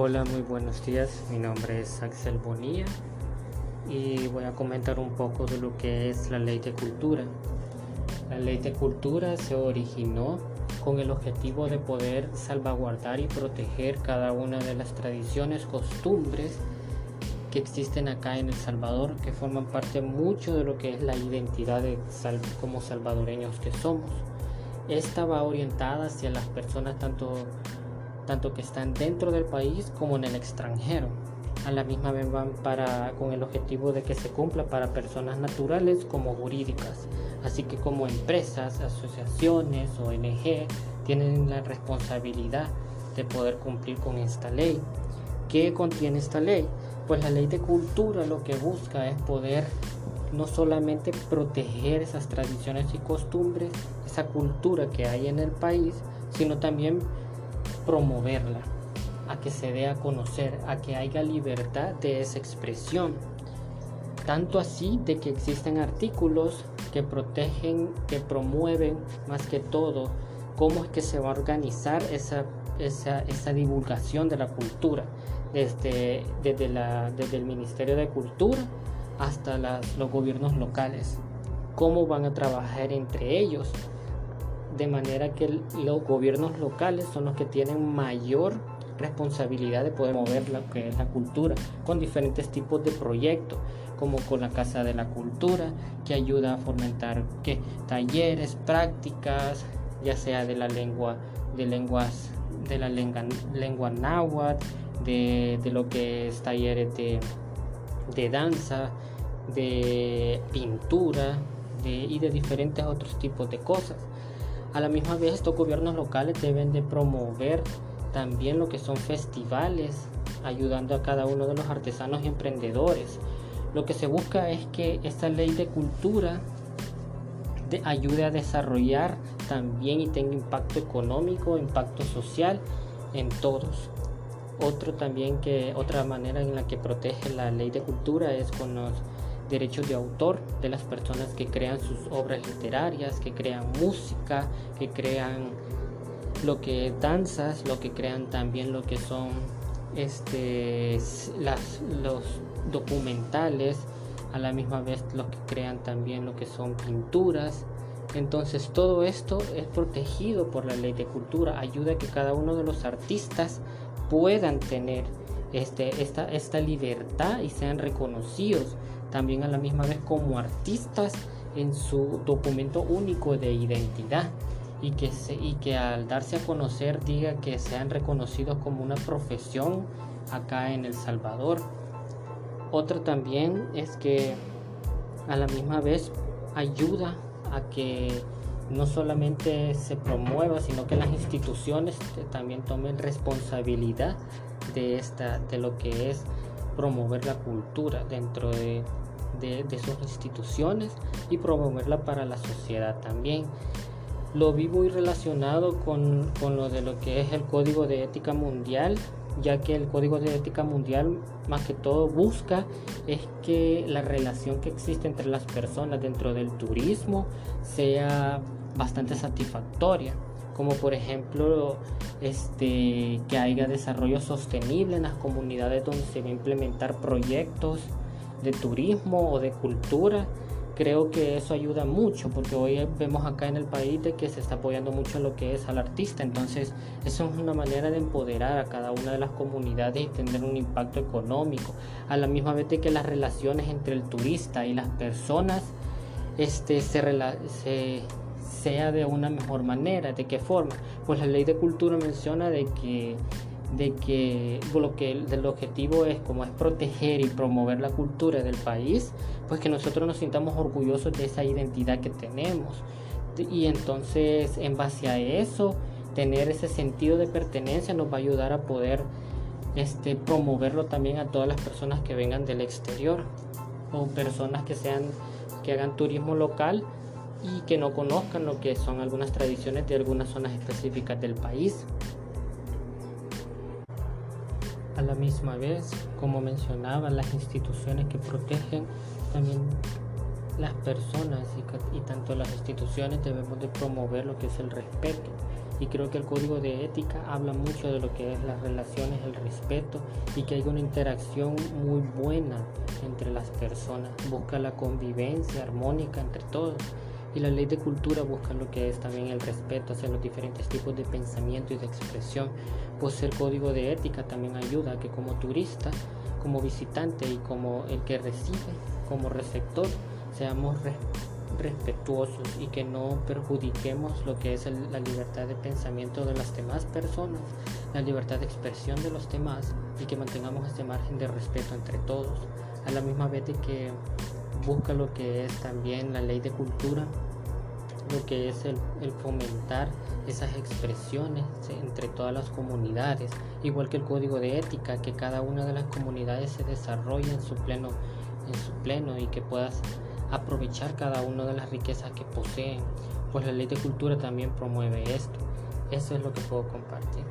Hola, muy buenos días. Mi nombre es Axel Bonilla y voy a comentar un poco de lo que es la ley de cultura. La ley de cultura se originó con el objetivo de poder salvaguardar y proteger cada una de las tradiciones, costumbres que existen acá en El Salvador, que forman parte mucho de lo que es la identidad de como salvadoreños que somos. Esta va orientada hacia las personas tanto, tanto que están dentro del país como en el extranjero. A la misma vez van para, con el objetivo de que se cumpla para personas naturales como jurídicas. Así que como empresas, asociaciones, ONG tienen la responsabilidad de poder cumplir con esta ley. ¿Qué contiene esta ley? Pues la ley de cultura lo que busca es poder no solamente proteger esas tradiciones y costumbres, esa cultura que hay en el país, sino también promoverla, a que se dé a conocer, a que haya libertad de esa expresión. Tanto así de que existen artículos que protegen, que promueven más que todo cómo es que se va a organizar esa, esa, esa divulgación de la cultura desde, desde, la, desde el Ministerio de Cultura hasta los gobiernos locales. Cómo van a trabajar entre ellos. De manera que los gobiernos locales son los que tienen mayor responsabilidad de poder mover lo que es la cultura con diferentes tipos de proyectos como con la Casa de la Cultura que ayuda a fomentar que talleres, prácticas, ya sea de la lengua de lenguas de la lengua, lengua náhuatl, de, lo que es talleres de, de danza, de pintura y de diferentes otros tipos de cosas. A la misma vez estos gobiernos locales deben de promover también lo que son festivales, ayudando a cada uno de los artesanos y emprendedores. Lo que se busca es que esta ley de cultura ayude a desarrollar también y tenga impacto económico, impacto social en todos. Otro también que otra manera en la que protege la ley de cultura es con los derechos de autor de las personas que crean sus obras literarias, que crean música, que crean lo que danzas, lo que crean también lo que son este las, los documentales, a la misma vez los que crean también lo que son pinturas. Entonces todo esto es protegido por la ley de cultura, ayuda a que cada uno de los artistas puedan tener este, esta, esta libertad y sean reconocidos también a la misma vez como artistas en su documento único de identidad y que, se, y que al darse a conocer diga que sean reconocidos como una profesión acá en El Salvador. Otro también es que a la misma vez ayuda a que no solamente se promueva, sino que las instituciones también tomen responsabilidad de, esta, de lo que es promover la cultura dentro de, sus instituciones y promoverla para la sociedad también. Lo vivo y relacionado con, con lo de lo que es el Código de Ética Mundial ya que el Código de Ética Mundial más que todo busca es que la relación que existe entre las personas dentro del turismo sea bastante satisfactoria como por ejemplo este, que haya desarrollo sostenible en las comunidades donde se va a implementar proyectos de turismo o de cultura. Creo que eso ayuda mucho porque hoy vemos acá en el país de que se está apoyando mucho lo que es al artista. Entonces eso es una manera de empoderar a cada una de las comunidades y tener un impacto económico. A la misma vez de que las relaciones entre el turista y las personas este, se, se sea de una mejor manera de qué forma pues la ley de cultura menciona de que de que lo que el objetivo es como es proteger y promover la cultura del país, pues que nosotros nos sintamos orgullosos de esa identidad que tenemos. Y entonces en base a eso, tener ese sentido de pertenencia nos va a ayudar a poder este, promoverlo también a todas las personas que vengan del exterior o personas que sean que hagan turismo local y que no conozcan lo que son algunas tradiciones de algunas zonas específicas del país. A la misma vez, como mencionaba, las instituciones que protegen también las personas y, tanto las instituciones debemos de promover lo que es el respeto. Y creo que el código de ética habla mucho de lo que es las relaciones, el respeto y que hay una interacción muy buena entre las personas. Busca la convivencia armónica entre todos. Y la ley de cultura busca lo que es también el respeto hacia los diferentes tipos de pensamiento y de expresión. Pues el código de ética también ayuda a que como turista, como visitante y como el que recibe, como receptor, seamos respetuosos y que no perjudiquemos lo que es la libertad de pensamiento de las demás personas, la libertad de expresión de los demás y que mantengamos este margen de respeto entre todos, a la misma vez que busca lo que es también la ley de cultura, lo que es el, el fomentar esas expresiones entre todas las comunidades, igual que el código de ética, que cada una de las comunidades se desarrolle en su pleno, en su pleno y que puedas aprovechar cada una de las riquezas que poseen, pues la ley de cultura también promueve esto. Eso es lo que puedo compartir.